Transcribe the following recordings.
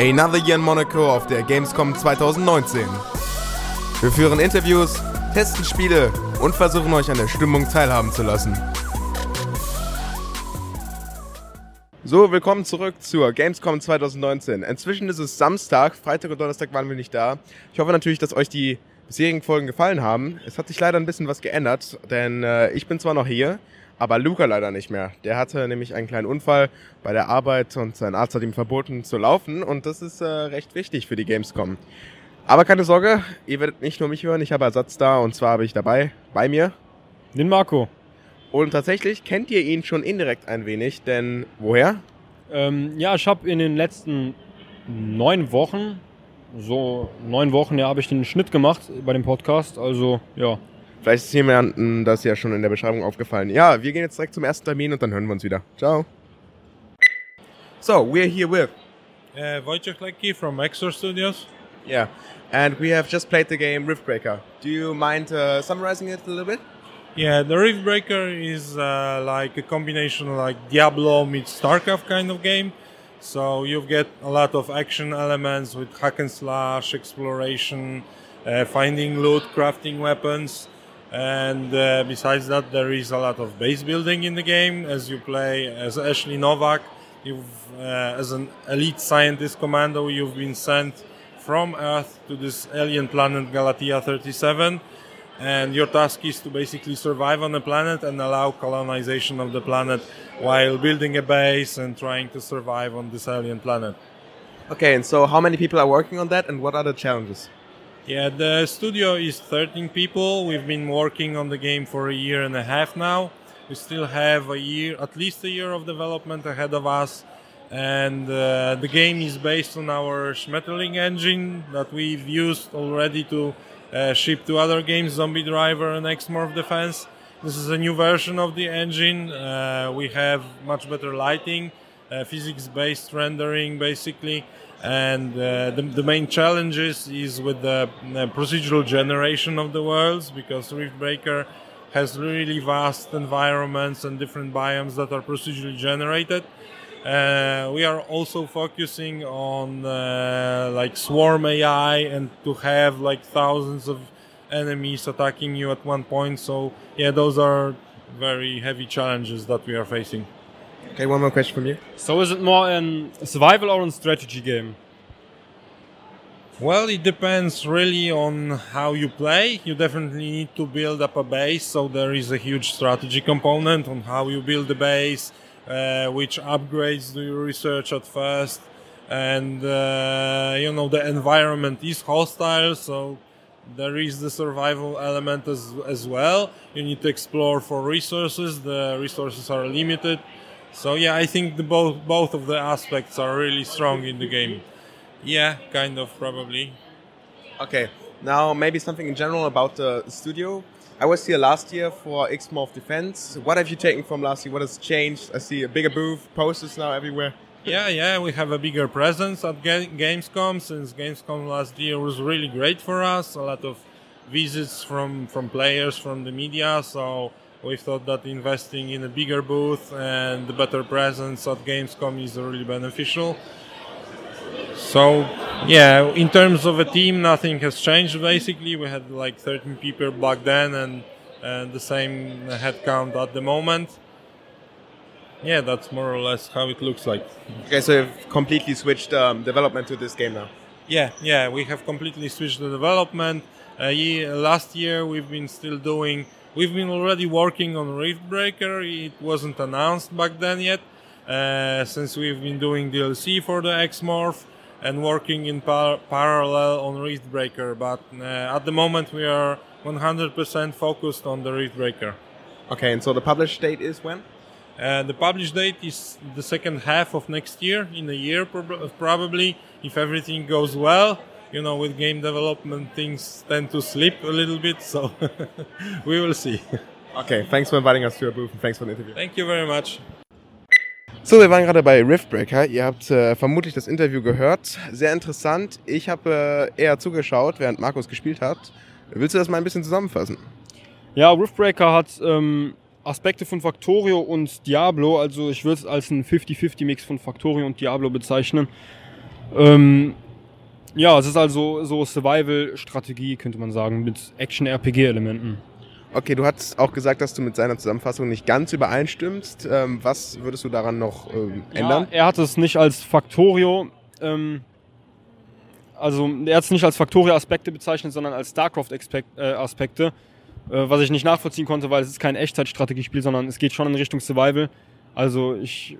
Another Year in Monaco auf der Gamescom 2019. Wir führen Interviews, testen Spiele und versuchen euch an der Stimmung teilhaben zu lassen. So, willkommen zurück zur Gamescom 2019. Inzwischen ist es Samstag, Freitag und Donnerstag waren wir nicht da. Ich hoffe natürlich, dass euch die bisherigen Folgen gefallen haben. Es hat sich leider ein bisschen was geändert, denn äh, ich bin zwar noch hier, aber Luca leider nicht mehr. Der hatte nämlich einen kleinen Unfall bei der Arbeit und sein Arzt hat ihm verboten zu laufen und das ist äh, recht wichtig für die Gamescom. Aber keine Sorge, ihr werdet nicht nur mich hören, ich habe Ersatz da und zwar habe ich dabei bei mir den Marco. Und tatsächlich kennt ihr ihn schon indirekt ein wenig, denn woher? Ähm, ja, ich habe in den letzten neun Wochen, so neun Wochen, ja, habe ich den Schnitt gemacht bei dem Podcast. Also, ja, Vielleicht ist jemandem das ja schon in der Beschreibung aufgefallen. Ja, wir gehen jetzt direkt zum ersten Termin und dann hören wir uns wieder. Ciao. So, we're here with. Uh, Wojciech Lekki from Exor Studios. Yeah, and we have just played the game Riftbreaker. Do you mind uh, summarizing it a little bit? Yeah, the Riftbreaker is uh, like a combination like Diablo meets StarCraft kind of game. So you get a lot of action elements with hack and slash, exploration, uh, finding loot, crafting weapons. And uh, besides that, there is a lot of base building in the game as you play as Ashley Novak. You've, uh, as an elite scientist commando, you've been sent from Earth to this alien planet Galatea 37. And your task is to basically survive on the planet and allow colonization of the planet while building a base and trying to survive on this alien planet. Okay, and so how many people are working on that and what are the challenges? Yeah, the studio is 13 people. We've been working on the game for a year and a half now. We still have a year, at least a year of development ahead of us. And uh, the game is based on our Schmetterling engine that we've used already to uh, ship to other games, Zombie Driver and X-Morph Defense. This is a new version of the engine. Uh, we have much better lighting, uh, physics-based rendering, basically and uh, the, the, main challenges is with the, the, procedural generation of the worlds because Riftbreaker has really vast environments and different biomes that are procedurally generated. Uh, we are also focusing on uh, like swarm AI and to have like thousands of enemies attacking you at one point. So yeah, those are very heavy challenges that we are facing. Okay, one more question from you. So is it more a survival or a strategy game? Well, it depends really on how you play. You definitely need to build up a base, so there is a huge strategy component on how you build the base, uh, which upgrades do you research at first, and uh, you know the environment is hostile, so there is the survival element as as well. You need to explore for resources. The resources are limited so yeah, I think the both both of the aspects are really strong in the game. Yeah, kind of probably. Okay, now maybe something in general about the studio. I was here last year for Xmorph Defense. What have you taken from last year? What has changed? I see a bigger booth, posters now everywhere. yeah, yeah, we have a bigger presence at Gamescom since Gamescom last year was really great for us. A lot of visits from from players from the media, so we thought that investing in a bigger booth and the better presence at Gamescom is really beneficial. So, yeah, in terms of a team, nothing has changed basically. We had like 13 people back then and, and the same headcount at the moment. Yeah, that's more or less how it looks like. Okay, so you've completely switched um, development to this game now? Yeah, yeah, we have completely switched the development. Uh, last year we've been still doing We've been already working on Riftbreaker. It wasn't announced back then yet, uh, since we've been doing DLC for the Xmorph and working in par- parallel on Riftbreaker. But uh, at the moment, we are 100% focused on the Riftbreaker. Okay, and so the publish date is when? Uh, the publish date is the second half of next year, in a year prob- probably, if everything goes well you know, with game development, things tend to slip a little bit. So we will see. Okay, thanks for inviting us to your booth and thanks for the interview. Thank you very much. So, wir waren gerade bei Riftbreaker. Ihr habt äh, vermutlich das Interview gehört. Sehr interessant. Ich habe äh, eher zugeschaut, während Markus gespielt hat. Willst du das mal ein bisschen zusammenfassen? Ja, Riftbreaker hat ähm, Aspekte von Factorio und Diablo. Also ich würde es als einen 50-50-Mix von Factorio und Diablo bezeichnen. Ähm, ja, es ist also so Survival-Strategie, könnte man sagen, mit Action-RPG-Elementen. Okay, du hast auch gesagt, dass du mit seiner Zusammenfassung nicht ganz übereinstimmst. Ähm, was würdest du daran noch ähm, ändern? Ja, er hat es nicht als Factorio, ähm, also er hat es nicht als Factorio-Aspekte bezeichnet, sondern als StarCraft-Aspekte, äh, was ich nicht nachvollziehen konnte, weil es ist kein Echtzeitstrategiespiel, sondern es geht schon in Richtung Survival. Also ich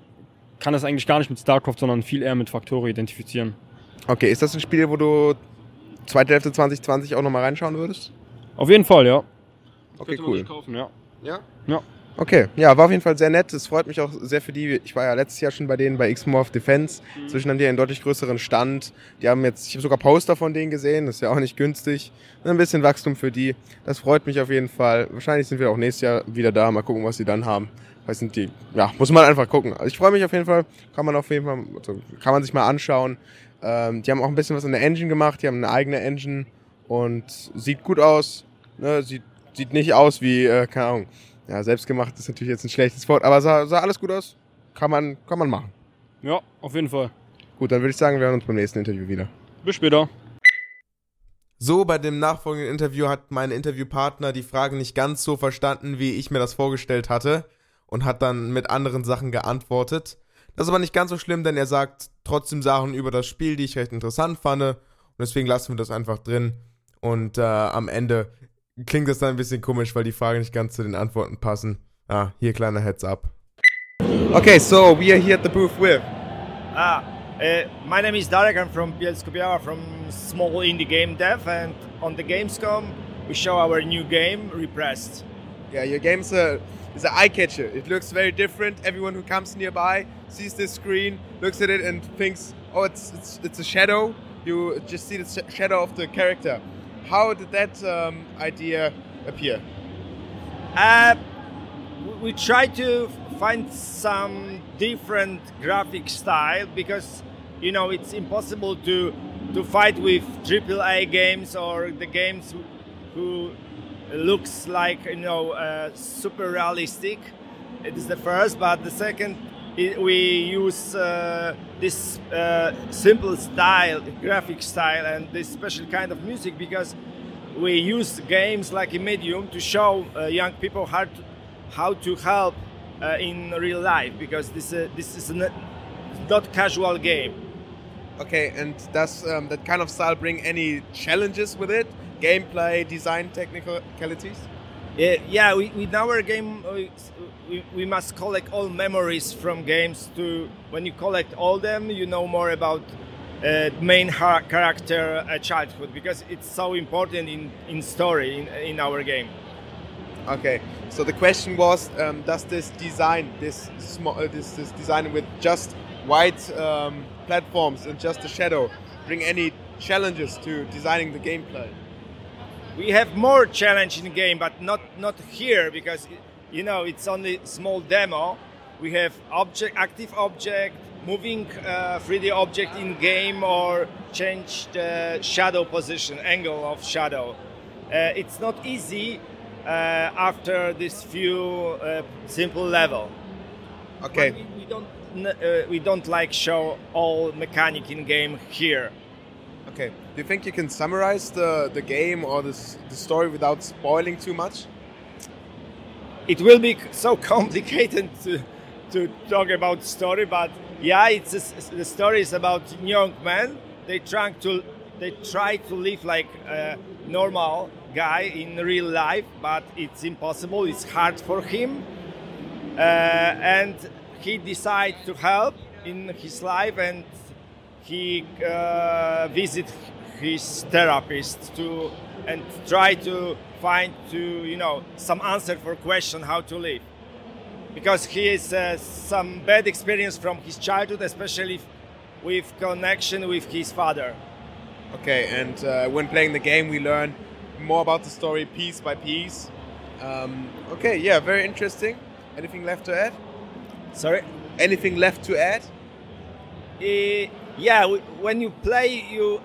kann es eigentlich gar nicht mit StarCraft, sondern viel eher mit Factorio identifizieren. Okay, ist das ein Spiel, wo du zweite Hälfte 2020 auch nochmal reinschauen würdest? Auf jeden Fall, ja. Okay, cool. Kaufen, ja. Ja? Ja. Okay, ja, war auf jeden Fall sehr nett. Es freut mich auch sehr für die. Ich war ja letztes Jahr schon bei denen bei Xmorph Defense. Mhm. Zwischen haben die einen deutlich größeren Stand. Die haben jetzt, ich habe sogar Poster von denen gesehen. Das ist ja auch nicht günstig. Ein bisschen Wachstum für die. Das freut mich auf jeden Fall. Wahrscheinlich sind wir auch nächstes Jahr wieder da. Mal gucken, was sie dann haben. Was sind die? Ja, muss man einfach gucken. Also ich freue mich auf jeden Fall. Kann man auf jeden Fall, also kann man sich mal anschauen. Ähm, die haben auch ein bisschen was in der Engine gemacht. Die haben eine eigene Engine und sieht gut aus. Ne? Sieht, sieht nicht aus wie, äh, keine Ahnung ja, selbstgemacht ist natürlich jetzt ein schlechtes Wort, aber sah, sah alles gut aus. Kann man, kann man machen. Ja, auf jeden Fall. Gut, dann würde ich sagen, wir hören uns beim nächsten Interview wieder. Bis später. So, bei dem nachfolgenden Interview hat mein Interviewpartner die Frage nicht ganz so verstanden, wie ich mir das vorgestellt hatte und hat dann mit anderen Sachen geantwortet. Das ist aber nicht ganz so schlimm, denn er sagt trotzdem Sachen über das Spiel, die ich recht interessant fand und deswegen lassen wir das einfach drin und äh, am Ende klingt das dann ein bisschen komisch, weil die Fragen nicht ganz zu den Antworten passen. Ah, hier kleiner Heads up. Okay, so we are here at the booth with. Ah, uh, my name is Darek. I'm from Bielsko-Biała, from small indie game dev, and on the Gamescom we show our new game, Repressed. Yeah, your game is a is an eye catcher. It looks very different. Everyone who comes nearby sees this screen, looks at it, and thinks, "Oh, it's it's it's a shadow." You just see the shadow of the character. How did that um, idea appear? Uh, we tried to find some different graphic style because you know it's impossible to to fight with AAA games or the games who looks like you know uh, super realistic. It is the first, but the second it, we use uh, this uh, simple style, graphic style, and this special kind of music because we use games like a medium to show uh, young people how to, how to help uh, in real life because this uh, this is not, not casual game. Okay, and does um, that kind of style bring any challenges with it? Gameplay, design, technicalities? Uh, yeah, we, with our game, we, we must collect all memories from games. To when you collect all them, you know more about uh, main character uh, childhood because it's so important in, in story in, in our game. Okay, so the question was, um, does this design, this small, uh, this, this design with just white um, platforms and just a shadow, bring any challenges to designing the gameplay? We have more challenge in the game, but not not here because you know it's only small demo. We have object, active object, moving uh, 3D object in game or change the shadow position, angle of shadow. Uh, it's not easy uh, after this few uh, simple level. Okay. We, we, don't uh, we don't like show all mechanic in game here. Okay. Do you think you can summarize the, the game or this, the story without spoiling too much? It will be so complicated to, to talk about the story, but yeah, it's a, the story is about young men. They try to they try to live like a normal guy in real life, but it's impossible. It's hard for him, uh, and he decides to help in his life, and he uh, visit his therapist to and try to find to you know some answer for question how to live because he has uh, some bad experience from his childhood, especially with connection with his father. Okay, and uh, when playing the game, we learn more about the story piece by piece. Um, okay, yeah, very interesting. Anything left to add? Sorry? Anything left to add? Uh, yeah, when you play, you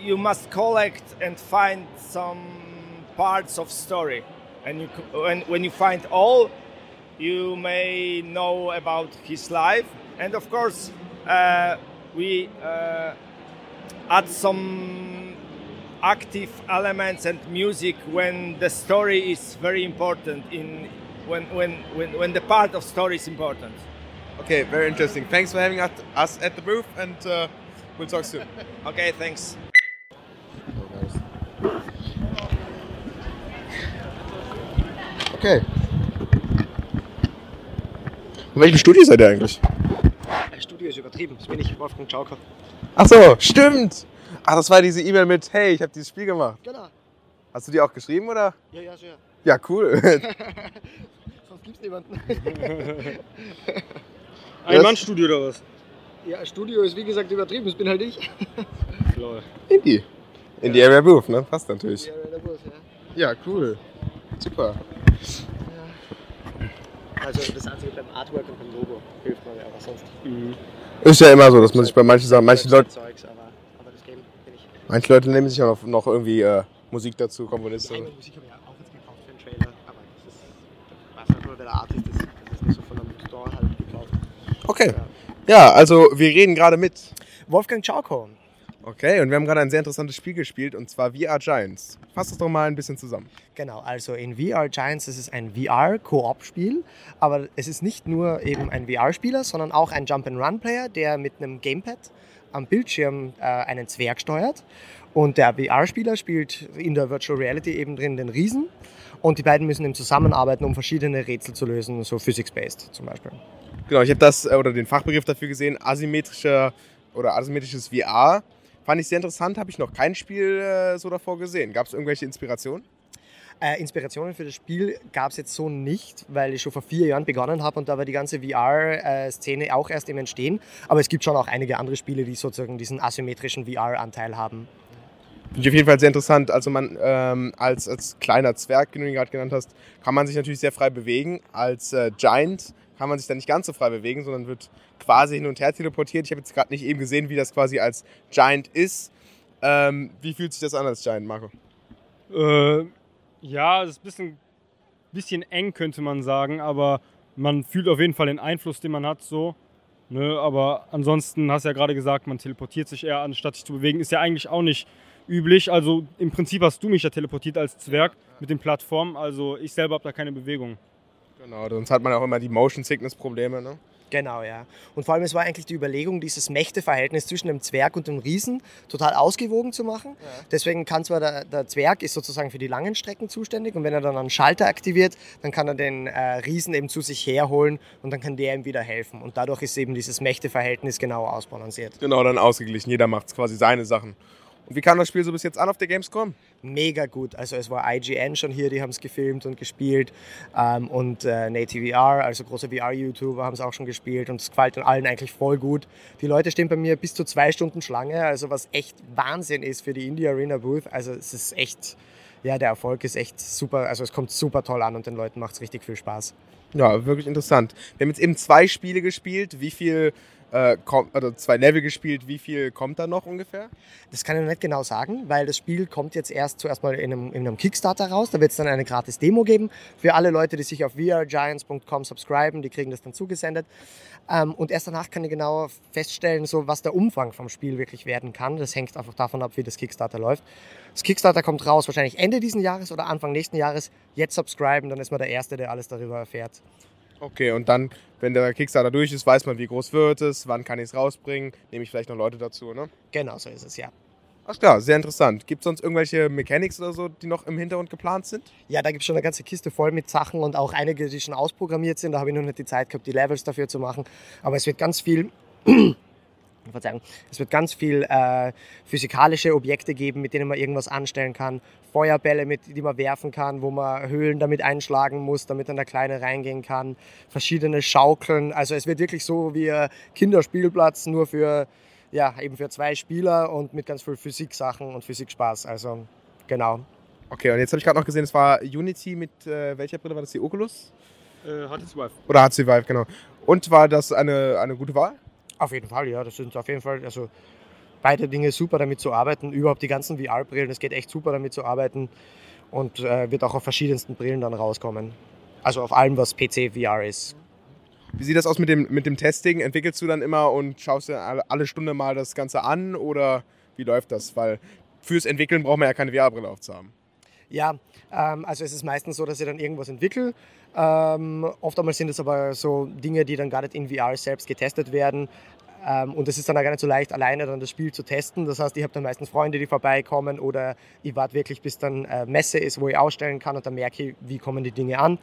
you must collect and find some parts of story, and you when when you find all, you may know about his life. And of course, uh, we uh, add some active elements and music when the story is very important in when when when, when the part of story is important. Okay, very interesting. Thanks for having us at the booth and uh, we'll talk soon. Okay, thanks. Okay. In welchem Studio seid ihr eigentlich? Das Studio ist übertrieben. Das bin ich, Wolfgang Schauker. Ach so, stimmt. Ach, das war diese E-Mail mit, hey, ich habe dieses Spiel gemacht. Genau. Hast du die auch geschrieben oder? Ja, ja, sicher. Ja, cool. Sonst gibt's niemanden. Ein Mann-Studio oder was? Ja, Studio ist wie gesagt übertrieben. Das bin halt ich. Lol. Indie. In die Area Booth, ne? Passt natürlich. Ja, der Wurf, ja. Ja, cool. Super. Also das Einzige beim Artwork und beim Logo hilft mir, aber sonst. Ist ja immer so, dass man sich bei manchen Sachen, manche Leute, Zeugs, aber, aber das Game bin ich. manche Leute nehmen sich auch noch, noch irgendwie äh, Musik dazu, Komponisten. eigene Musik habe ich auch jetzt gekauft für den Trailer, aber das ist. Ich weiß nicht nur, wer der Artist ist. Das ist nicht so von einem Store halt gekauft. Okay. Ja, also wir reden gerade mit. Wolfgang Schauko. Okay, und wir haben gerade ein sehr interessantes Spiel gespielt und zwar VR Giants. Fass das doch mal ein bisschen zusammen. Genau, also in VR Giants ist es ein VR-Koop-Spiel, aber es ist nicht nur eben ein VR-Spieler, sondern auch ein Jump-and-Run-Player, der mit einem Gamepad am Bildschirm äh, einen Zwerg steuert. Und der VR-Spieler spielt in der Virtual Reality eben drin den Riesen. Und die beiden müssen eben zusammenarbeiten, um verschiedene Rätsel zu lösen, so Physics-based zum Beispiel. Genau, ich habe das äh, oder den Fachbegriff dafür gesehen, asymmetrischer oder asymmetrisches VR. Fand ich sehr interessant, habe ich noch kein Spiel äh, so davor gesehen. Gab es irgendwelche Inspirationen? Äh, Inspirationen für das Spiel gab es jetzt so nicht, weil ich schon vor vier Jahren begonnen habe und da war die ganze VR-Szene auch erst im Entstehen. Aber es gibt schon auch einige andere Spiele, die sozusagen diesen asymmetrischen VR-Anteil haben. Finde ich auf jeden Fall sehr interessant. Also man ähm, als, als kleiner Zwerg, den du ihn gerade genannt hast, kann man sich natürlich sehr frei bewegen. Als äh, Giant kann man sich dann nicht ganz so frei bewegen, sondern wird quasi hin und her teleportiert. Ich habe jetzt gerade nicht eben gesehen, wie das quasi als Giant ist. Ähm, wie fühlt sich das an als Giant, Marco? Äh, ja, es ist ein bisschen, bisschen eng, könnte man sagen, aber man fühlt auf jeden Fall den Einfluss, den man hat, so. Ne, aber ansonsten hast du ja gerade gesagt, man teleportiert sich eher, anstatt sich zu bewegen. Ist ja eigentlich auch nicht üblich. Also im Prinzip hast du mich ja teleportiert als Zwerg mit den Plattformen. Also ich selber habe da keine Bewegung. Genau, sonst hat man auch immer die Motion Sickness Probleme. Ne? Genau, ja. Und vor allem, es war eigentlich die Überlegung, dieses Mächteverhältnis zwischen dem Zwerg und dem Riesen total ausgewogen zu machen. Deswegen kann zwar der, der Zwerg ist sozusagen für die langen Strecken zuständig und wenn er dann einen Schalter aktiviert, dann kann er den äh, Riesen eben zu sich herholen und dann kann der ihm wieder helfen. Und dadurch ist eben dieses Mächteverhältnis genau ausbalanciert. Genau, dann ausgeglichen. Jeder macht quasi seine Sachen. Und wie kam das Spiel so bis jetzt an auf der Gamescom? Mega gut. Also es war IGN schon hier, die haben es gefilmt und gespielt. Ähm, und äh, Native VR, also große VR-YouTuber, haben es auch schon gespielt und es gefällt allen eigentlich voll gut. Die Leute stehen bei mir bis zu zwei Stunden Schlange, also was echt Wahnsinn ist für die Indie Arena Booth. Also es ist echt, ja, der Erfolg ist echt super, also es kommt super toll an und den Leuten macht es richtig viel Spaß. Ja, wirklich interessant. Wir haben jetzt eben zwei Spiele gespielt. Wie viel, äh, kommt, also zwei Level gespielt, wie viel kommt da noch ungefähr? Das kann ich noch nicht genau sagen, weil das Spiel kommt jetzt erst zuerst mal in einem, in einem Kickstarter raus. Da wird es dann eine gratis Demo geben für alle Leute, die sich auf vrgiants.com subscriben. Die kriegen das dann zugesendet. Ähm, und erst danach kann ich genau feststellen, so, was der Umfang vom Spiel wirklich werden kann. Das hängt einfach davon ab, wie das Kickstarter läuft. Das Kickstarter kommt raus wahrscheinlich Ende diesen Jahres oder Anfang nächsten Jahres. Jetzt subscriben, dann ist man der Erste, der alles darüber erfährt. Okay, und dann, wenn der Kickstarter durch ist, weiß man, wie groß wird es, wann kann ich es rausbringen, nehme ich vielleicht noch Leute dazu, ne? Genau so ist es, ja. Ach klar, sehr interessant. Gibt es sonst irgendwelche Mechanics oder so, die noch im Hintergrund geplant sind? Ja, da gibt es schon eine ganze Kiste voll mit Sachen und auch einige, die schon ausprogrammiert sind. Da habe ich noch nicht die Zeit gehabt, die Levels dafür zu machen. Aber es wird ganz viel. Verzeihung. Es wird ganz viel äh, physikalische Objekte geben, mit denen man irgendwas anstellen kann. Feuerbälle, mit, die man werfen kann, wo man Höhlen damit einschlagen muss, damit dann der Kleine reingehen kann. Verschiedene Schaukeln. Also es wird wirklich so wie ein Kinderspielplatz, nur für, ja, eben für zwei Spieler und mit ganz viel Physiksachen und Physikspaß. Also genau. Okay, und jetzt habe ich gerade noch gesehen, es war Unity mit äh, welcher Brille war das? Die Oculus? Äh, HTC Vive. Oder HTC Vive, genau. Und war das eine, eine gute Wahl? Auf jeden Fall, ja. Das sind auf jeden Fall, also beide Dinge super damit zu arbeiten. Überhaupt die ganzen VR-Brillen, es geht echt super damit zu arbeiten und äh, wird auch auf verschiedensten Brillen dann rauskommen. Also auf allem, was PC VR ist. Wie sieht das aus mit dem, mit dem Testing? Entwickelst du dann immer und schaust dir alle, alle Stunde mal das Ganze an oder wie läuft das? Weil fürs Entwickeln braucht man ja keine VR-Brille aufzuhaben. Ja, ähm, also es ist meistens so, dass ich dann irgendwas entwickle. Ähm, oft sind es aber so Dinge, die dann gar nicht in VR selbst getestet werden. Ähm, und es ist dann auch gar nicht so leicht, alleine dann das Spiel zu testen. Das heißt, ich habe dann meistens Freunde, die vorbeikommen oder ich warte wirklich, bis dann äh, Messe ist, wo ich ausstellen kann und dann merke ich, wie kommen die Dinge an.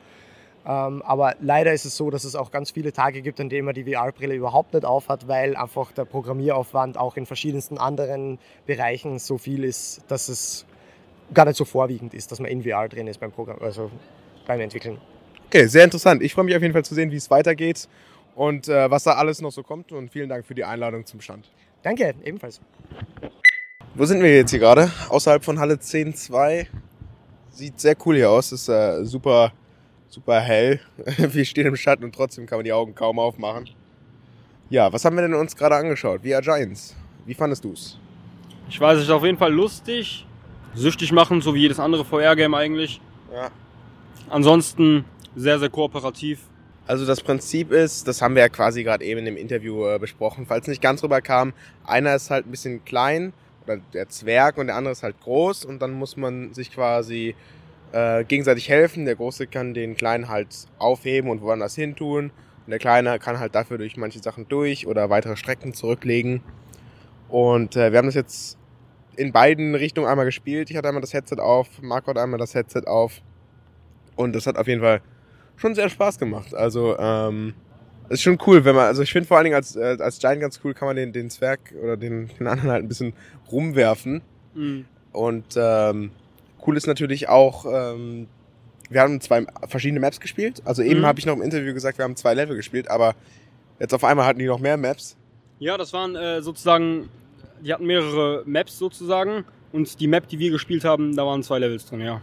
Ähm, aber leider ist es so, dass es auch ganz viele Tage gibt, an denen man die VR-Brille überhaupt nicht aufhat, weil einfach der Programmieraufwand auch in verschiedensten anderen Bereichen so viel ist, dass es gar nicht so vorwiegend ist, dass man in VR drin ist beim Programm, also beim Entwickeln. Okay, sehr interessant. Ich freue mich auf jeden Fall zu sehen, wie es weitergeht und äh, was da alles noch so kommt. Und vielen Dank für die Einladung zum Stand. Danke, ebenfalls. Wo sind wir jetzt hier gerade? Außerhalb von Halle 10.2. Sieht sehr cool hier aus. Ist äh, super, super hell. wir stehen im Schatten und trotzdem kann man die Augen kaum aufmachen. Ja, was haben wir denn uns gerade angeschaut? VR Giants. Wie fandest du es? Ich weiß, es ist auf jeden Fall lustig. Süchtig machen, so wie jedes andere VR-Game eigentlich. Ja. Ansonsten sehr, sehr kooperativ. Also das Prinzip ist, das haben wir ja quasi gerade eben in dem Interview äh, besprochen, falls nicht ganz rüberkam, einer ist halt ein bisschen klein, oder der Zwerg und der andere ist halt groß und dann muss man sich quasi äh, gegenseitig helfen. Der Große kann den Kleinen halt aufheben und woanders hin tun und der Kleine kann halt dafür durch manche Sachen durch oder weitere Strecken zurücklegen. Und äh, wir haben das jetzt in beiden Richtungen einmal gespielt. Ich hatte einmal das Headset auf, Marco hat einmal das Headset auf und das hat auf jeden Fall schon sehr Spaß gemacht. Also, ähm, ist schon cool, wenn man, also ich finde vor allen Dingen als, äh, als Giant ganz cool, kann man den, den Zwerg oder den, den anderen halt ein bisschen rumwerfen. Mhm. Und ähm, cool ist natürlich auch, ähm, wir haben zwei verschiedene Maps gespielt. Also eben Mhm. habe ich noch im Interview gesagt, wir haben zwei Level gespielt, aber jetzt auf einmal hatten die noch mehr Maps. Ja, das waren äh, sozusagen, die hatten mehrere Maps sozusagen. Und die Map, die wir gespielt haben, da waren zwei Levels drin, ja.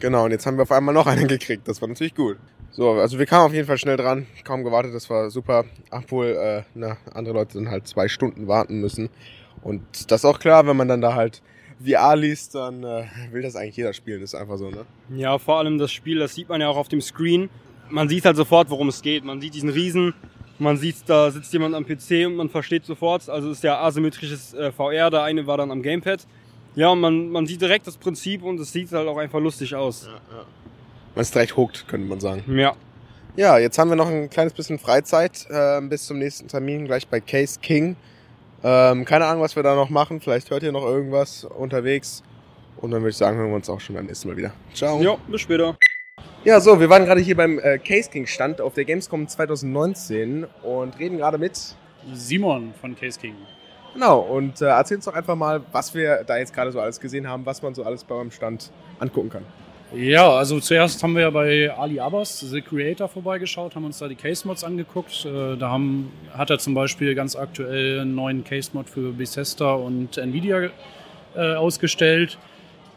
Genau, und jetzt haben wir auf einmal noch einen gekriegt. Das war natürlich gut. So, also wir kamen auf jeden Fall schnell dran, kaum gewartet, das war super. Obwohl äh, na, andere Leute dann halt zwei Stunden warten müssen. Und das ist auch klar, wenn man dann da halt VR liest, dann äh, will das eigentlich jeder spielen. Das ist einfach so, ne? Ja, vor allem das Spiel, das sieht man ja auch auf dem Screen. Man sieht halt sofort, worum es geht. Man sieht diesen Riesen, man sieht, da sitzt jemand am PC und man versteht sofort. Also ist ja asymmetrisches äh, VR, der eine war dann am Gamepad. Ja, und man, man sieht direkt das Prinzip und es sieht halt auch einfach lustig aus. Man ist direkt hooked, könnte man sagen. Ja. Ja, jetzt haben wir noch ein kleines bisschen Freizeit äh, bis zum nächsten Termin, gleich bei Case King. Ähm, keine Ahnung, was wir da noch machen. Vielleicht hört ihr noch irgendwas unterwegs. Und dann würde ich sagen, hören wir uns auch schon beim nächsten Mal wieder. Ciao. Ja, bis später. Ja, so, wir waren gerade hier beim äh, Case King Stand auf der Gamescom 2019 und reden gerade mit. Simon von Case King. Genau, und äh, erzähl uns doch einfach mal, was wir da jetzt gerade so alles gesehen haben, was man so alles bei eurem Stand angucken kann. Ja, also zuerst haben wir bei Ali Abbas, The Creator, vorbeigeschaut, haben uns da die Case-Mods angeguckt. Äh, Da haben, hat er zum Beispiel ganz aktuell einen neuen Case-Mod für Bethesda und Nvidia äh, ausgestellt.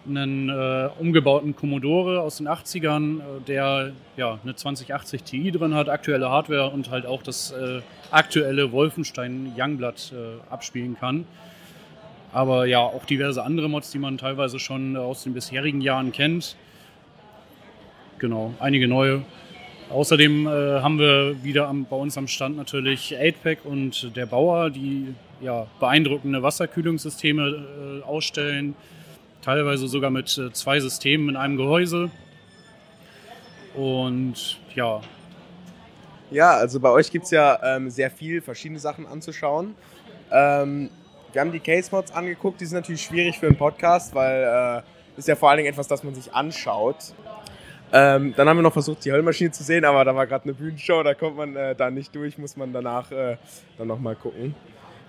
Einen äh, umgebauten Commodore aus den 80ern, äh, der ja, eine 2080 Ti drin hat, aktuelle Hardware und halt auch das äh, aktuelle Wolfenstein Youngblood äh, abspielen kann. Aber ja, auch diverse andere Mods, die man teilweise schon aus den bisherigen Jahren kennt. Genau, einige neue. Außerdem äh, haben wir wieder am, bei uns am Stand natürlich 8-Pack und der Bauer, die ja, beeindruckende Wasserkühlungssysteme äh, ausstellen. Teilweise sogar mit äh, zwei Systemen in einem Gehäuse. Und ja, Ja, also bei euch gibt es ja ähm, sehr viel verschiedene Sachen anzuschauen. Ähm, wir haben die Case Mods angeguckt, die sind natürlich schwierig für einen Podcast, weil äh, ist ja vor allen Dingen etwas, das man sich anschaut. Ähm, dann haben wir noch versucht, die Höllmaschine zu sehen, aber da war gerade eine Bühnenshow, da kommt man äh, da nicht durch, muss man danach äh, dann nochmal gucken.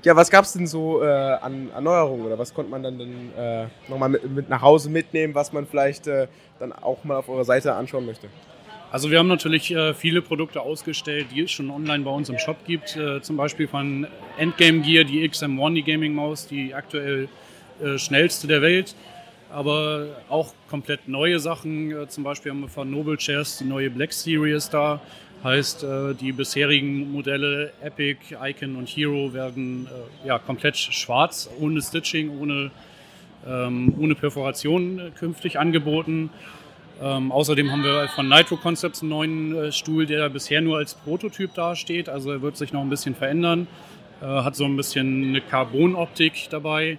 Ja, was gab es denn so äh, an Erneuerungen oder was konnte man dann, äh, nochmal mit, mit nach Hause mitnehmen, was man vielleicht äh, dann auch mal auf eurer Seite anschauen möchte? Also wir haben natürlich äh, viele Produkte ausgestellt, die es schon online bei uns im Shop gibt. Äh, zum Beispiel von Endgame Gear die XM1, die Gaming Maus, die aktuell schnellste der Welt. Aber auch komplett neue Sachen. Äh, zum Beispiel haben wir von Noble Chairs die neue Black Series da. Heißt, äh, die bisherigen Modelle Epic, Icon und Hero werden äh, ja, komplett schwarz, ohne Stitching, ohne, ähm, ohne Perforation künftig angeboten. Ähm, außerdem haben wir von Nitro Concepts einen neuen Stuhl, der bisher nur als Prototyp dasteht. Also er wird sich noch ein bisschen verändern. Äh, hat so ein bisschen eine Carbon-Optik dabei.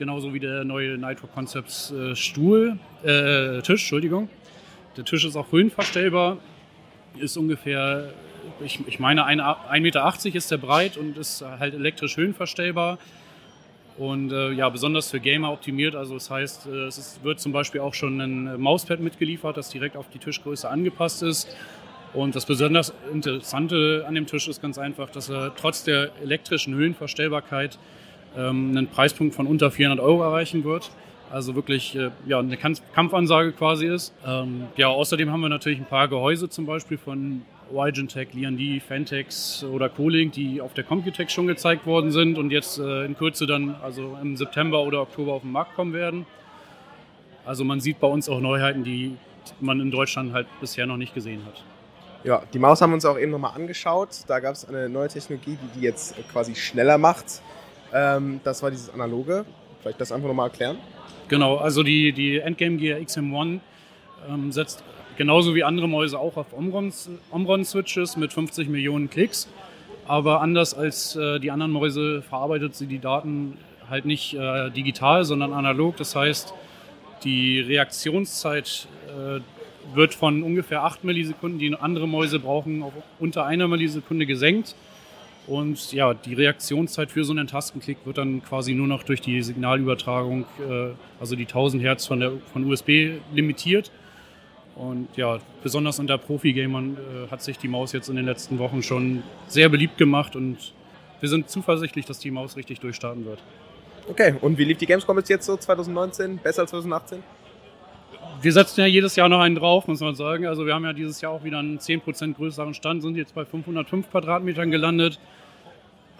Genauso wie der neue Nitro Concepts äh, Stuhl, äh, Tisch, Entschuldigung. Der Tisch ist auch höhenverstellbar. Ist ungefähr, ich, ich meine, 1,80 Meter ist der breit und ist halt elektrisch höhenverstellbar und äh, ja, besonders für Gamer optimiert. Also das heißt, äh, es ist, wird zum Beispiel auch schon ein Mauspad mitgeliefert, das direkt auf die Tischgröße angepasst ist. Und das besonders Interessante an dem Tisch ist ganz einfach, dass er trotz der elektrischen Höhenverstellbarkeit einen Preispunkt von unter 400 Euro erreichen wird. Also wirklich äh, ja, eine Kampfansage quasi ist. Ähm, ja, außerdem haben wir natürlich ein paar Gehäuse zum Beispiel von Vigentech, Liandi, Fantex oder Colink, die auf der Computex schon gezeigt worden sind und jetzt äh, in Kürze dann, also im September oder Oktober auf den Markt kommen werden. Also man sieht bei uns auch Neuheiten, die man in Deutschland halt bisher noch nicht gesehen hat. Ja, die Maus haben wir uns auch eben nochmal angeschaut. Da gab es eine neue Technologie, die die jetzt quasi schneller macht. Ähm, das war dieses analoge. Vielleicht das einfach nochmal erklären? Genau, also die, die Endgame Gear XM1 ähm, setzt genauso wie andere Mäuse auch auf Omron-Switches mit 50 Millionen Klicks. Aber anders als äh, die anderen Mäuse verarbeitet sie die Daten halt nicht äh, digital, sondern analog. Das heißt, die Reaktionszeit äh, wird von ungefähr 8 Millisekunden, die andere Mäuse brauchen, auf unter einer Millisekunde gesenkt. Und ja, die Reaktionszeit für so einen Tastenklick wird dann quasi nur noch durch die Signalübertragung, äh, also die 1000 Hertz von, der, von USB limitiert. Und ja, besonders unter Profi-Gamern äh, hat sich die Maus jetzt in den letzten Wochen schon sehr beliebt gemacht und wir sind zuversichtlich, dass die Maus richtig durchstarten wird. Okay, und wie lief die Gamescom bis jetzt so 2019? Besser als 2018? Wir setzen ja jedes Jahr noch einen drauf, muss man sagen. Also wir haben ja dieses Jahr auch wieder einen 10% größeren Stand, sind jetzt bei 505 Quadratmetern gelandet.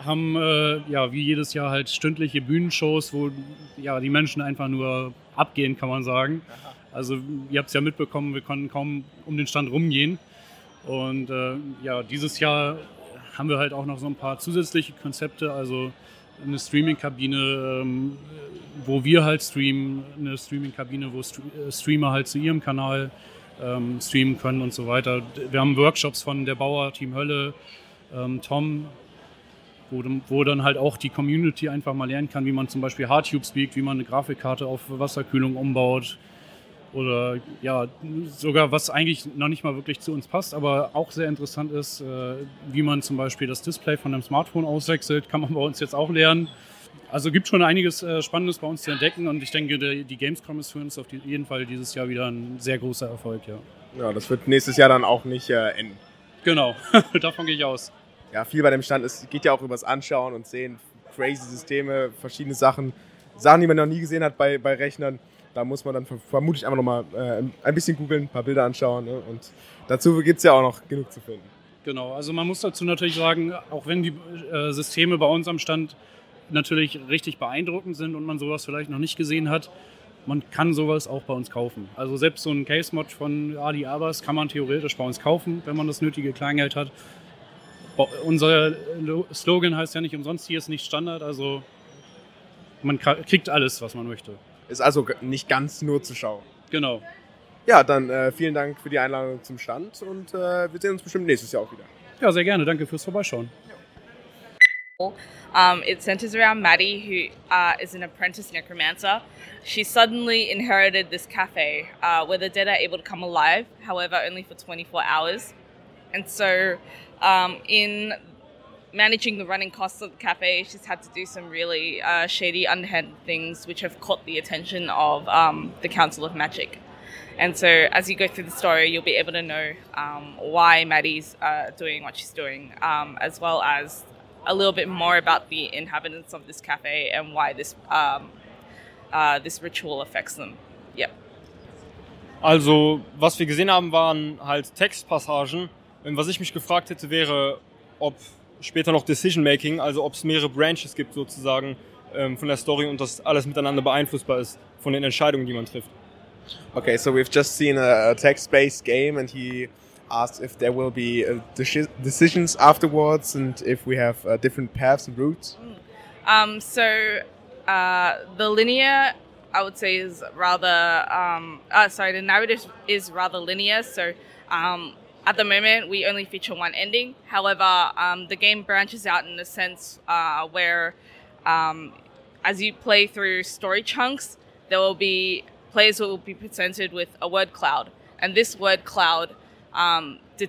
Haben äh, ja wie jedes Jahr halt stündliche Bühnenshows, wo ja die Menschen einfach nur abgehen, kann man sagen. Aha. Also ihr habt es ja mitbekommen, wir konnten kaum um den Stand rumgehen. Und äh, ja, dieses Jahr haben wir halt auch noch so ein paar zusätzliche Konzepte, also eine Streaming-Kabine, ähm, wo wir halt streamen, eine Streaming-Kabine, wo St äh, Streamer halt zu ihrem Kanal ähm, streamen können und so weiter. Wir haben Workshops von der Bauer, Team Hölle, ähm, Tom, wo, wo, dann halt auch die Community einfach mal lernen kann, wie man zum Beispiel Hardtube speakt, wie man eine Grafikkarte auf Wasserkühlung umbaut, oder ja, sogar was eigentlich noch nicht mal wirklich zu uns passt, aber auch sehr interessant ist, äh, wie man zum Beispiel das Display von einem Smartphone auswechselt, kann man bei uns jetzt auch lernen. Also gibt schon einiges äh, Spannendes bei uns zu entdecken und ich denke, die Gamescom ist für uns auf jeden Fall dieses Jahr wieder ein sehr großer Erfolg, ja. Ja, das wird nächstes Jahr dann auch nicht äh, enden. Genau, davon gehe ich aus. Ja, viel bei dem Stand ist, geht ja auch übers Anschauen und Sehen, crazy Systeme, verschiedene Sachen, Sachen, die man noch nie gesehen hat bei, bei Rechnern da muss man dann vermutlich einfach nochmal äh, ein bisschen googeln, ein paar Bilder anschauen. Ne? Und dazu gibt es ja auch noch genug zu finden. Genau, also man muss dazu natürlich sagen, auch wenn die äh, Systeme bei uns am Stand natürlich richtig beeindruckend sind und man sowas vielleicht noch nicht gesehen hat, man kann sowas auch bei uns kaufen. Also selbst so ein Case-Mod von Ali Abbas kann man theoretisch bei uns kaufen, wenn man das nötige Kleingeld hat. Unser Slogan heißt ja nicht umsonst, hier ist nicht Standard, also man kriegt alles, was man möchte. Ist also nicht ganz nur zu schauen. Genau. Ja, dann äh, vielen Dank für die Einladung zum Stand und äh, wir sehen uns bestimmt nächstes Jahr auch wieder. Ja, sehr gerne. Danke fürs Vorbeischauen. Um, it centers around Maddie, who uh, is an apprentice necromancer. She suddenly inherited this cafe uh, where the dead are able to come alive, however, only for 24 hours. And so, um, in managing the running costs of the cafe, she's had to do some really uh, shady, underhanded things which have caught the attention of um, the Council of Magic. And so, as you go through the story, you'll be able to know um, why Maddie's uh, doing what she's doing, um, as well as a little bit more about the inhabitants of this cafe and why this um, uh, this ritual affects them. Yep. Also, was wir gesehen haben, waren halt Textpassagen. Und was ich mich gefragt hätte, wäre, ob später noch Decision Making, also ob es mehrere Branches gibt sozusagen ähm, von der Story und das alles miteinander beeinflussbar ist von den Entscheidungen, die man trifft. Okay, so we've just seen a, a text-based game and he asked if there will be uh, decisions afterwards and if we have uh, different paths and routes. Um, so uh, the linear I would say is rather um, uh, sorry the narrative is rather linear. So um, at the moment we only feature one ending. However, um, the game branches out in the sense uh, where um, as you play through story chunks, there will be players will be presented with a word cloud, and this word cloud, um, de-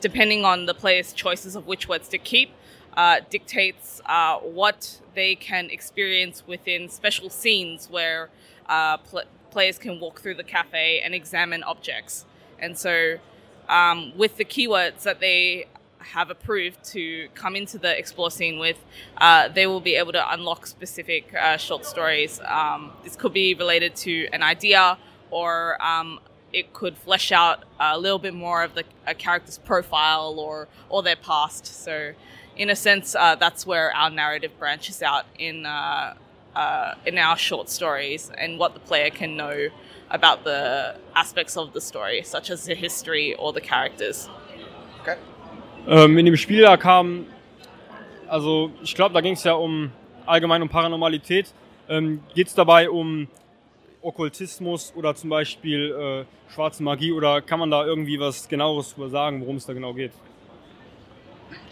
depending on the player's choices of which words to keep, uh, dictates uh, what they can experience within special scenes where uh, pl- players can walk through the cafe and examine objects. And so, um, with the keywords that they have approved to come into the explore scene with, uh, they will be able to unlock specific uh, short stories. Um, this could be related to an idea, or um, it could flesh out a little bit more of the a character's profile or or their past. So, in a sense, uh, that's where our narrative branches out in uh, uh, in our short stories and what the player can know about the aspects of the story, such as the history or the characters. Ähm, in dem Spiel da kam, also ich glaube, da ging es ja um allgemein um Paranormalität. Ähm, Geht es dabei um Okkultismus oder zum Beispiel äh, schwarze Magie oder kann man da irgendwie was genaueres drüber sagen, worum es da genau geht?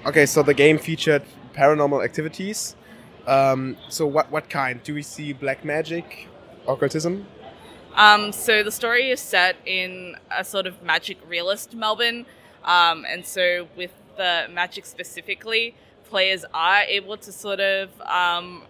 Okay, so the game featured paranormal activities. Um, so what what kind? Do we see black magic, occultism? Um, so the story is set in a sort of magic realist Melbourne, um, and so with the magic specifically, players are able to sort of um,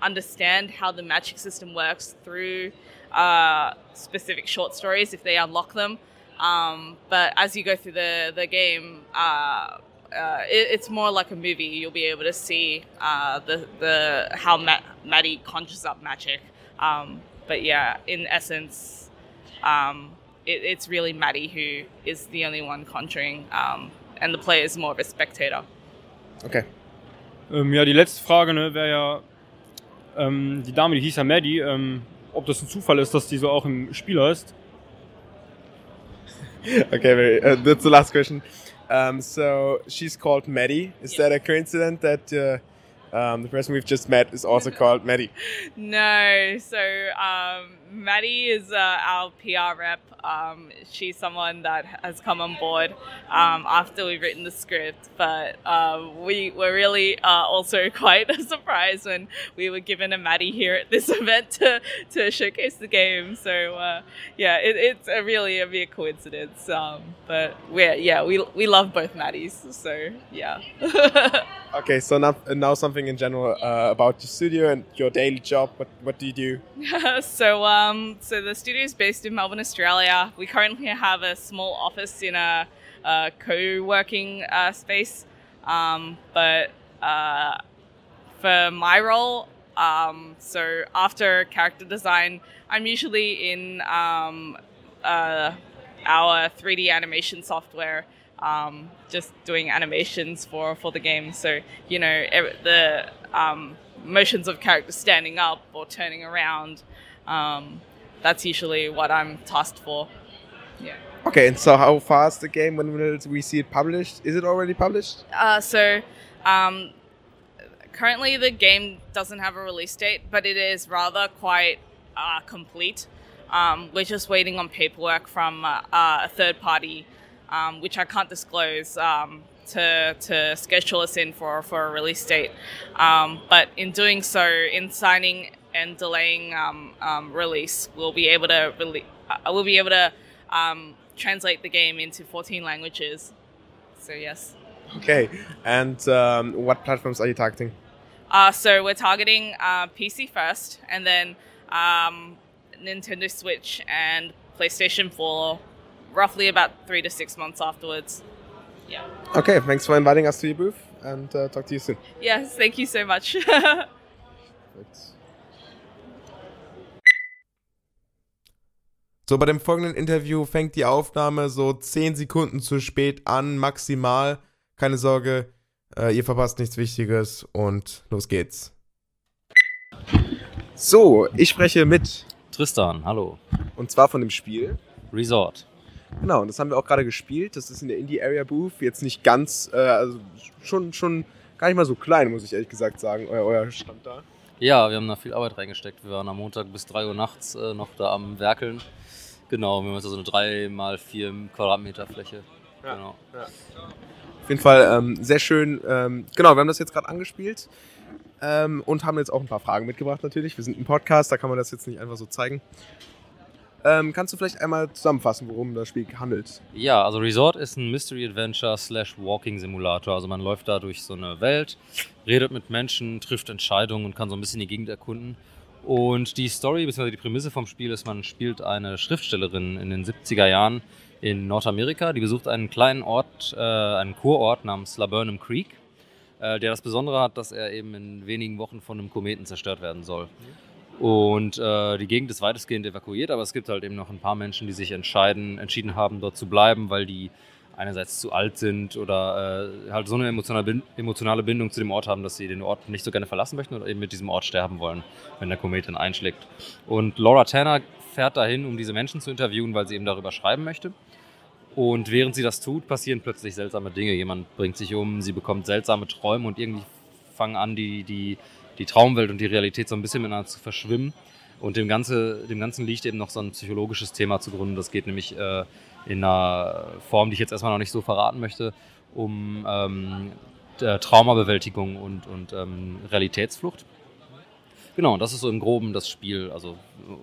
understand how the magic system works through uh, specific short stories if they unlock them. Um, but as you go through the the game, uh, uh, it, it's more like a movie. You'll be able to see uh, the the how Ma- Maddie conjures up magic. Um, but yeah, in essence, um, it, it's really Maddie who is the only one conjuring, um, and the player is more of a spectator. Okay. Ähm, ja, die letzte Frage ne, wäre ja, ähm, die Dame, die hieß ja Maddie, ähm, ob das ein Zufall ist, dass die so auch im Spiel heißt. Okay, very, uh, that's the last question. Um, so she's called Maddie. Is that a coincidence that uh, um, the person we've just met is also called Maddie? No, so um, Maddie is uh, our PR rep. Um, she's someone that has come on board um, after we've written the script, but uh, we were really uh, also quite surprised when we were given a Maddie here at this event to, to showcase the game. So uh, yeah, it, it's a really a mere coincidence. Um, but we're yeah, we we love both Maddies. So yeah. Okay, so now, now something in general uh, about your studio and your daily job. What what do you do? so um, so the studio is based in Melbourne, Australia. We currently have a small office in a, a co-working uh, space, um, but uh, for my role, um, so after character design, I'm usually in um, uh, our 3D animation software. Um, just doing animations for, for the game, so you know the um, motions of characters standing up or turning around. Um, that's usually what I'm tasked for. Yeah. Okay, and so how fast the game? When will we see it published? Is it already published? Uh, so um, currently the game doesn't have a release date, but it is rather quite uh, complete. Um, we're just waiting on paperwork from uh, uh, a third party, um, which I can't disclose, um, to, to schedule us in for, for a release date. Um, but in doing so, in signing and delaying um, um, release, we'll be able to rele- uh, we'll be able to um, translate the game into 14 languages. So yes. Okay, and um, what platforms are you targeting? Uh, so we're targeting uh, PC first, and then um, Nintendo Switch and PlayStation 4, roughly about three to six months afterwards. Yeah. Okay, thanks for inviting us to your booth, and uh, talk to you soon. Yes, thank you so much. So, bei dem folgenden Interview fängt die Aufnahme so 10 Sekunden zu spät an, maximal. Keine Sorge, äh, ihr verpasst nichts Wichtiges und los geht's. So, ich spreche mit Tristan, hallo. und zwar von dem Spiel. Resort. Genau, und das haben wir auch gerade gespielt. Das ist in der Indie Area Booth. Jetzt nicht ganz, äh, also schon, schon gar nicht mal so klein, muss ich ehrlich gesagt sagen, euer, euer Stand da. Ja, wir haben da viel Arbeit reingesteckt. Wir waren am Montag bis 3 Uhr nachts äh, noch da am Werkeln. Genau, wir haben jetzt so eine 3 mal 4 Quadratmeter Fläche. Ja. Genau. Auf jeden Fall ähm, sehr schön. Ähm, genau, wir haben das jetzt gerade angespielt ähm, und haben jetzt auch ein paar Fragen mitgebracht natürlich. Wir sind ein Podcast, da kann man das jetzt nicht einfach so zeigen. Ähm, kannst du vielleicht einmal zusammenfassen, worum das Spiel handelt? Ja, also Resort ist ein Mystery Adventure slash Walking Simulator. Also man läuft da durch so eine Welt, redet mit Menschen, trifft Entscheidungen und kann so ein bisschen die Gegend erkunden. Und die Story bzw. die Prämisse vom Spiel ist, man spielt eine Schriftstellerin in den 70er Jahren in Nordamerika. Die besucht einen kleinen Ort, äh, einen Kurort namens Laburnum Creek, äh, der das Besondere hat, dass er eben in wenigen Wochen von einem Kometen zerstört werden soll. Und äh, die Gegend ist weitestgehend evakuiert, aber es gibt halt eben noch ein paar Menschen, die sich entscheiden, entschieden haben, dort zu bleiben, weil die einerseits zu alt sind oder äh, halt so eine emotionale, emotionale Bindung zu dem Ort haben, dass sie den Ort nicht so gerne verlassen möchten oder eben mit diesem Ort sterben wollen, wenn der Komet dann einschlägt. Und Laura Tanner fährt dahin, um diese Menschen zu interviewen, weil sie eben darüber schreiben möchte. Und während sie das tut, passieren plötzlich seltsame Dinge. Jemand bringt sich um, sie bekommt seltsame Träume und irgendwie fangen an, die, die, die Traumwelt und die Realität so ein bisschen miteinander zu verschwimmen. Und dem, Ganze, dem Ganzen liegt eben noch so ein psychologisches Thema zugrunde. Das geht nämlich äh, in einer Form, die ich jetzt erstmal noch nicht so verraten möchte, um ähm, Traumabewältigung und, und ähm, Realitätsflucht. Genau, das ist so im Groben das Spiel. Also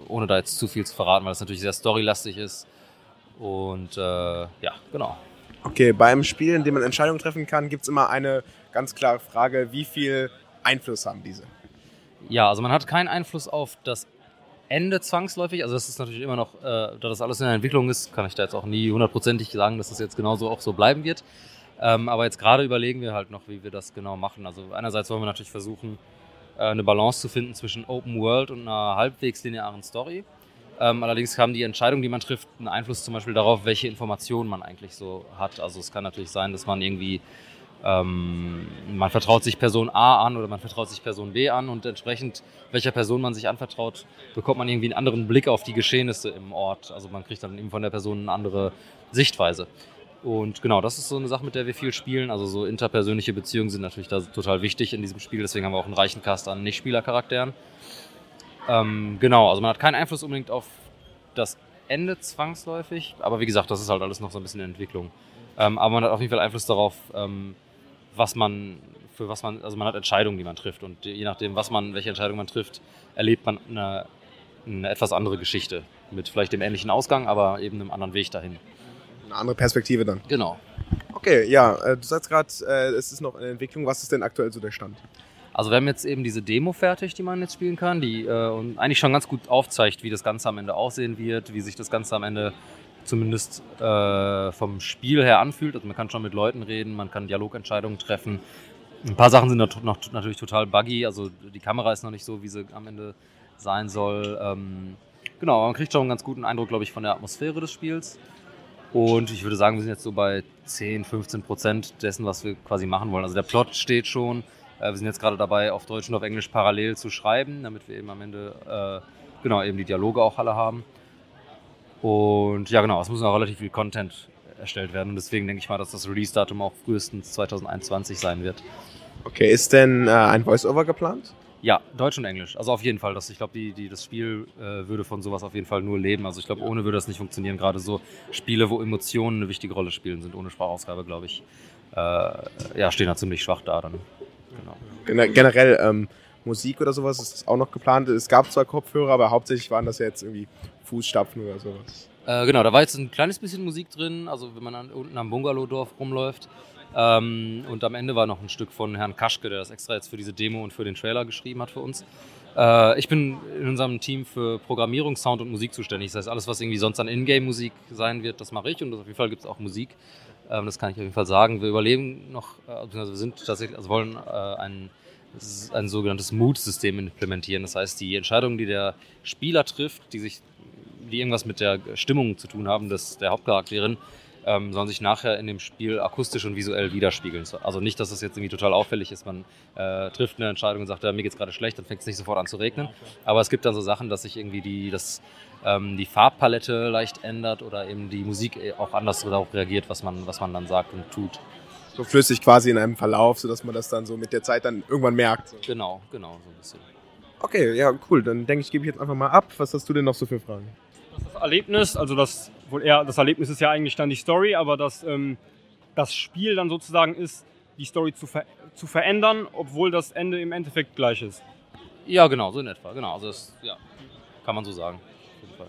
ohne da jetzt zu viel zu verraten, weil es natürlich sehr storylastig ist. Und äh, ja, genau. Okay, beim Spiel, in dem man Entscheidungen treffen kann, gibt es immer eine ganz klare Frage, wie viel Einfluss haben diese? Ja, also man hat keinen Einfluss auf das Ende zwangsläufig. Also das ist natürlich immer noch, äh, da das alles in der Entwicklung ist, kann ich da jetzt auch nie hundertprozentig sagen, dass das jetzt genauso auch so bleiben wird. Ähm, aber jetzt gerade überlegen wir halt noch, wie wir das genau machen. Also einerseits wollen wir natürlich versuchen, äh, eine Balance zu finden zwischen Open World und einer halbwegs linearen Story. Ähm, allerdings haben die Entscheidungen, die man trifft, einen Einfluss zum Beispiel darauf, welche Informationen man eigentlich so hat. Also es kann natürlich sein, dass man irgendwie ähm, man vertraut sich Person A an oder man vertraut sich Person B an und entsprechend welcher Person man sich anvertraut, bekommt man irgendwie einen anderen Blick auf die Geschehnisse im Ort. Also man kriegt dann eben von der Person eine andere Sichtweise. Und genau, das ist so eine Sache, mit der wir viel spielen. Also so interpersönliche Beziehungen sind natürlich da total wichtig in diesem Spiel. Deswegen haben wir auch einen reichen Cast an Nicht-Spieler-Charakteren. Ähm, genau, also man hat keinen Einfluss unbedingt auf das Ende zwangsläufig. Aber wie gesagt, das ist halt alles noch so ein bisschen in Entwicklung. Ähm, aber man hat auf jeden Fall Einfluss darauf, ähm, was man, für was man, also man hat Entscheidungen, die man trifft. Und je nachdem, was man, welche Entscheidung man trifft, erlebt man eine, eine etwas andere Geschichte. Mit vielleicht dem ähnlichen Ausgang, aber eben einem anderen Weg dahin. Eine andere Perspektive dann. Genau. Okay, ja, äh, du sagst gerade, äh, es ist noch in Entwicklung. Was ist denn aktuell so der Stand? Also wir haben jetzt eben diese Demo fertig, die man jetzt spielen kann, die äh, eigentlich schon ganz gut aufzeigt, wie das Ganze am Ende aussehen wird, wie sich das Ganze am Ende zumindest äh, vom Spiel her anfühlt. Also man kann schon mit Leuten reden, man kann Dialogentscheidungen treffen. Ein paar Sachen sind noch, noch natürlich total buggy, also die Kamera ist noch nicht so, wie sie am Ende sein soll. Ähm, genau, man kriegt schon einen ganz guten Eindruck, glaube ich, von der Atmosphäre des Spiels. Und ich würde sagen, wir sind jetzt so bei 10, 15 Prozent dessen, was wir quasi machen wollen. Also der Plot steht schon. Äh, wir sind jetzt gerade dabei, auf Deutsch und auf Englisch parallel zu schreiben, damit wir eben am Ende äh, genau eben die Dialoge auch alle haben. Und ja, genau, es muss noch relativ viel Content erstellt werden. Und deswegen denke ich mal, dass das Release-Datum auch frühestens 2021 sein wird. Okay, ist denn äh, ein Voice-Over geplant? Ja, Deutsch und Englisch. Also auf jeden Fall. Das, ich glaube, die, die, das Spiel äh, würde von sowas auf jeden Fall nur leben. Also ich glaube, ohne würde das nicht funktionieren. Gerade so Spiele, wo Emotionen eine wichtige Rolle spielen, sind ohne Sprachausgabe, glaube ich, äh, ja, stehen da ziemlich schwach da dann. Genau. Gener- Generell ähm, Musik oder sowas ist auch noch geplant. Es gab zwar Kopfhörer, aber hauptsächlich waren das ja jetzt irgendwie Fußstapfen oder sowas. Äh, genau, da war jetzt ein kleines bisschen Musik drin, also wenn man an, unten am Bungalowdorf rumläuft. Ähm, und am Ende war noch ein Stück von Herrn Kaschke, der das extra jetzt für diese Demo und für den Trailer geschrieben hat für uns. Äh, ich bin in unserem Team für Programmierung, Sound und Musik zuständig. Das heißt, alles, was irgendwie sonst an Ingame-Musik sein wird, das mache ich und auf jeden Fall gibt es auch Musik. Ähm, das kann ich auf jeden Fall sagen. Wir überleben noch, beziehungsweise wir sind tatsächlich, also wollen äh, ein, ein sogenanntes Mood-System implementieren. Das heißt, die Entscheidungen, die der Spieler trifft, die sich die irgendwas mit der Stimmung zu tun haben, des, der Hauptcharakterin, ähm, sollen sich nachher in dem Spiel akustisch und visuell widerspiegeln. So- Also nicht, dass das jetzt irgendwie total auffällig ist. Man äh, trifft eine Entscheidung und sagt, ja, mir geht's gerade schlecht, dann fängt es nicht sofort an zu regnen. Aber es gibt dann so Sachen, dass sich irgendwie die, das, ähm, die Farbpalette leicht ändert oder eben die Musik äh, auch anders darauf reagiert, was man, was man dann sagt und tut. So flüssig quasi in einem Verlauf, sodass man das dann so mit der Zeit dann irgendwann merkt. So. Genau, genau, so ein bisschen. Okay, ja, cool. Dann denke ich, gebe ich jetzt einfach mal ab. Was hast du denn noch so für Fragen? Das Erlebnis, also das wohl eher, das Erlebnis ist ja eigentlich dann die Story, aber das, ähm, das Spiel dann sozusagen ist, die Story zu, ver zu verändern, obwohl das Ende im Endeffekt gleich ist. Ja, genau, so in etwa. Genau, also das, ja, kann man so sagen. Auf jeden Fall.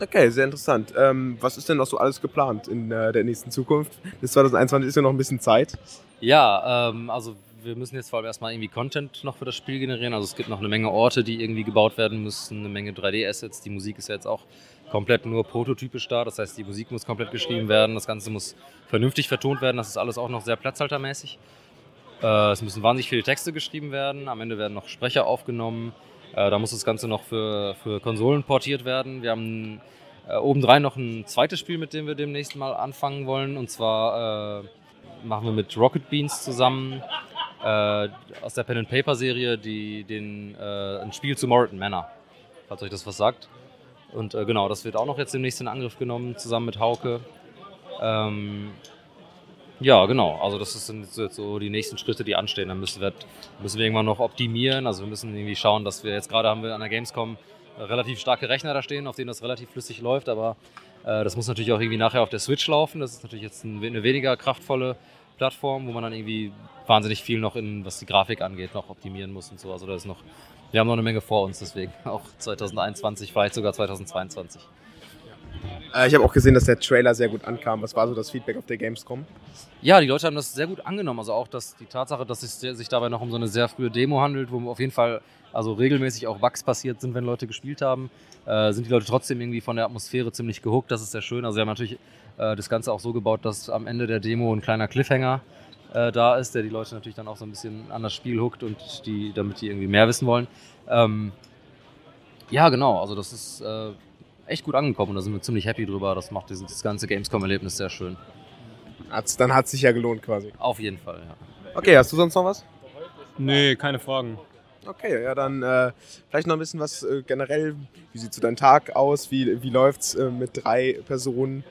Okay, sehr interessant. Ähm, was ist denn noch so alles geplant in äh, der nächsten Zukunft? Bis 2021 ist ja noch ein bisschen Zeit. Ja, ähm, also wir müssen jetzt vor allem erstmal irgendwie Content noch für das Spiel generieren. Also es gibt noch eine Menge Orte, die irgendwie gebaut werden müssen, eine Menge 3D-Assets. Die Musik ist ja jetzt auch komplett nur prototypisch da. Das heißt, die Musik muss komplett geschrieben werden. Das Ganze muss vernünftig vertont werden. Das ist alles auch noch sehr platzhaltermäßig. Äh, es müssen wahnsinnig viele Texte geschrieben werden. Am Ende werden noch Sprecher aufgenommen. Äh, da muss das Ganze noch für, für Konsolen portiert werden. Wir haben äh, obendrein noch ein zweites Spiel, mit dem wir demnächst mal anfangen wollen. Und zwar äh, machen wir mit Rocket Beans zusammen äh, aus der Pen and Paper Serie die, den, äh, ein Spiel zu Moreton Manor, falls euch das was sagt. Und äh, genau, das wird auch noch jetzt demnächst in Angriff genommen, zusammen mit Hauke. Ähm, ja, genau. Also das sind jetzt so die nächsten Schritte, die anstehen. Dann müssen wir, müssen wir irgendwann noch optimieren. Also wir müssen irgendwie schauen, dass wir jetzt gerade haben wir an der Gamescom relativ starke Rechner da stehen, auf denen das relativ flüssig läuft. Aber äh, das muss natürlich auch irgendwie nachher auf der Switch laufen. Das ist natürlich jetzt eine weniger kraftvolle Plattform, wo man dann irgendwie wahnsinnig viel noch in, was die Grafik angeht, noch optimieren muss und so. Also da ist noch, wir haben noch eine Menge vor uns, deswegen auch 2021, vielleicht sogar 2022. Äh, ich habe auch gesehen, dass der Trailer sehr gut ankam. Was war so das Feedback auf der Gamescom? Ja, die Leute haben das sehr gut angenommen. Also auch dass die Tatsache, dass es sich dabei noch um so eine sehr frühe Demo handelt, wo auf jeden Fall also regelmäßig auch Bugs passiert sind, wenn Leute gespielt haben, äh, sind die Leute trotzdem irgendwie von der Atmosphäre ziemlich gehuckt. Das ist sehr schön. Also sie haben natürlich das Ganze auch so gebaut, dass am Ende der Demo ein kleiner Cliffhanger äh, da ist, der die Leute natürlich dann auch so ein bisschen an das Spiel huckt und die, damit die irgendwie mehr wissen wollen. Ähm, ja, genau. Also das ist äh, echt gut angekommen und da sind wir ziemlich happy drüber. Das macht dieses, das ganze Gamescom-Erlebnis sehr schön. Hat's, dann hat es sich ja gelohnt quasi. Auf jeden Fall, ja. Okay, hast du sonst noch was? Nee, keine Fragen. Okay, ja, dann äh, vielleicht noch ein bisschen was äh, generell. Wie sieht so dein Tag aus? Wie, wie läuft's äh, mit drei Personen?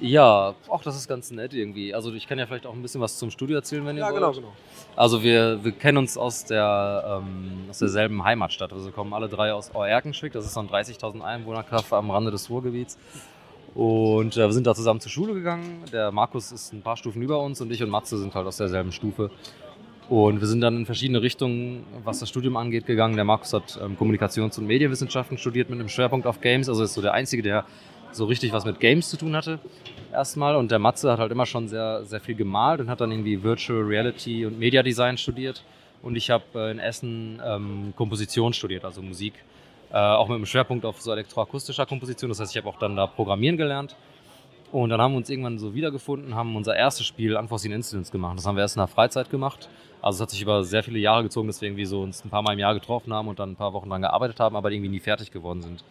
Ja, auch das ist ganz nett irgendwie. Also ich kann ja vielleicht auch ein bisschen was zum Studio erzählen, wenn ihr Ja, wollt. genau, genau. Also wir, wir kennen uns aus, der, ähm, aus derselben Heimatstadt. Also wir kommen alle drei aus Erkenschwick. Das ist so ein 30.000 Einwohnerkraft am Rande des Ruhrgebiets. Und äh, wir sind da zusammen zur Schule gegangen. Der Markus ist ein paar Stufen über uns und ich und Matze sind halt aus derselben Stufe. Und wir sind dann in verschiedene Richtungen, was das Studium angeht, gegangen. Der Markus hat ähm, Kommunikations- und Medienwissenschaften studiert mit einem Schwerpunkt auf Games. Also ist so der Einzige, der so richtig was mit Games zu tun hatte erstmal. Und der Matze hat halt immer schon sehr, sehr viel gemalt und hat dann irgendwie Virtual Reality und Media Design studiert. Und ich habe äh, in Essen ähm, Komposition studiert, also Musik. Äh, auch mit einem Schwerpunkt auf so elektroakustischer Komposition. Das heißt, ich habe auch dann da Programmieren gelernt. Und dann haben wir uns irgendwann so wiedergefunden, haben unser erstes Spiel Unforeseen Incidents gemacht. Das haben wir erst in der Freizeit gemacht. Also es hat sich über sehr viele Jahre gezogen, dass wir irgendwie so uns ein paar Mal im Jahr getroffen haben und dann ein paar Wochen lang gearbeitet haben, aber irgendwie nie fertig geworden sind.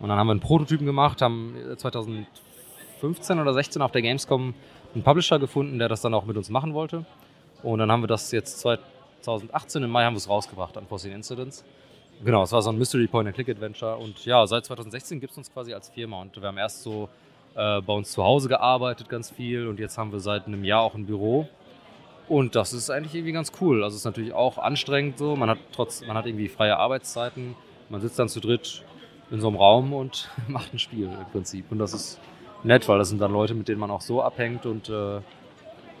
Und dann haben wir einen Prototypen gemacht, haben 2015 oder 16 auf der Gamescom einen Publisher gefunden, der das dann auch mit uns machen wollte. Und dann haben wir das jetzt 2018 im Mai haben wir es rausgebracht, Unforeseen Incidents. Genau, es war so ein Mystery Point-and-Click-Adventure. Und ja, seit 2016 gibt es uns quasi als Firma. Und wir haben erst so äh, bei uns zu Hause gearbeitet, ganz viel. Und jetzt haben wir seit einem Jahr auch ein Büro. Und das ist eigentlich irgendwie ganz cool. Also es ist natürlich auch anstrengend so. Man hat trotz, man hat irgendwie freie Arbeitszeiten. Man sitzt dann zu dritt in so einem Raum und macht ein Spiel im Prinzip. Und das ist nett, weil das sind dann Leute, mit denen man auch so abhängt. Und äh,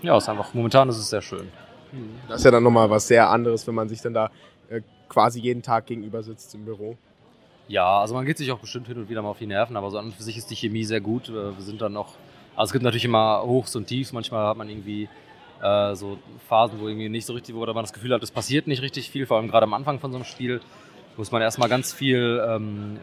ja, ist einfach, momentan ist es sehr schön. Das ist ja dann nochmal was sehr anderes, wenn man sich dann da äh, quasi jeden Tag gegenüber sitzt im Büro. Ja, also man geht sich auch bestimmt hin und wieder mal auf die Nerven, aber so an und für sich ist die Chemie sehr gut. Äh, Wir sind dann noch, also es gibt natürlich immer Hochs und Tiefs. Manchmal hat man irgendwie äh, so Phasen, wo irgendwie nicht so richtig, wo man das Gefühl hat, es passiert nicht richtig viel, vor allem gerade am Anfang von so einem Spiel muss man erstmal ganz viel ähm,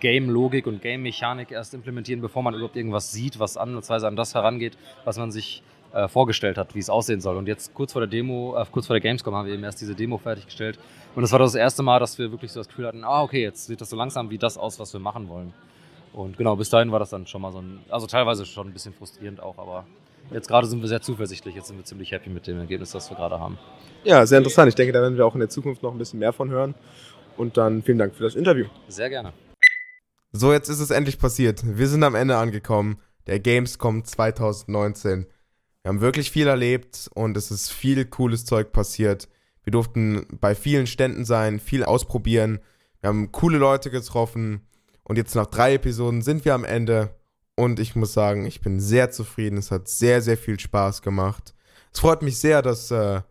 Game-Logik und Game-Mechanik erst implementieren, bevor man überhaupt irgendwas sieht, was ansatzweise an das herangeht, was man sich äh, vorgestellt hat, wie es aussehen soll. Und jetzt kurz vor der Demo, äh, kurz vor der Gamescom haben wir eben erst diese Demo fertiggestellt. Und das war das erste Mal, dass wir wirklich so das Gefühl hatten, ah, okay, jetzt sieht das so langsam wie das aus, was wir machen wollen. Und genau, bis dahin war das dann schon mal so ein, also teilweise schon ein bisschen frustrierend auch, aber jetzt gerade sind wir sehr zuversichtlich, jetzt sind wir ziemlich happy mit dem Ergebnis, das wir gerade haben. Ja, sehr interessant. Ich denke, da werden wir auch in der Zukunft noch ein bisschen mehr von hören. Und dann vielen Dank für das Interview. Sehr gerne. So, jetzt ist es endlich passiert. Wir sind am Ende angekommen. Der Gamescom 2019. Wir haben wirklich viel erlebt und es ist viel cooles Zeug passiert. Wir durften bei vielen Ständen sein, viel ausprobieren. Wir haben coole Leute getroffen. Und jetzt nach drei Episoden sind wir am Ende. Und ich muss sagen, ich bin sehr zufrieden. Es hat sehr, sehr viel Spaß gemacht. Es freut mich sehr, dass äh,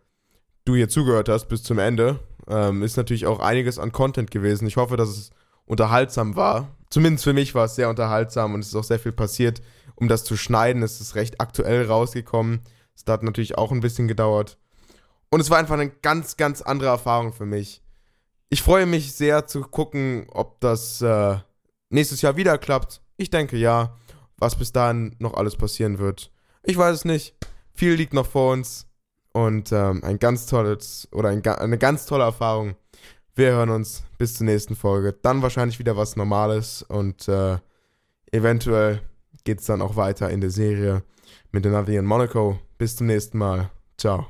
du hier zugehört hast bis zum Ende. Ähm, ist natürlich auch einiges an Content gewesen. Ich hoffe, dass es unterhaltsam war. Zumindest für mich war es sehr unterhaltsam und es ist auch sehr viel passiert. Um das zu schneiden, es ist recht aktuell rausgekommen. Es hat natürlich auch ein bisschen gedauert. Und es war einfach eine ganz, ganz andere Erfahrung für mich. Ich freue mich sehr zu gucken, ob das äh, nächstes Jahr wieder klappt. Ich denke ja. Was bis dahin noch alles passieren wird. Ich weiß es nicht. Viel liegt noch vor uns. Und ähm, ein ganz tolles oder ein, eine ganz tolle Erfahrung. Wir hören uns bis zur nächsten Folge. Dann wahrscheinlich wieder was Normales und äh, eventuell geht es dann auch weiter in der Serie mit Another in Monaco. Bis zum nächsten Mal. Ciao.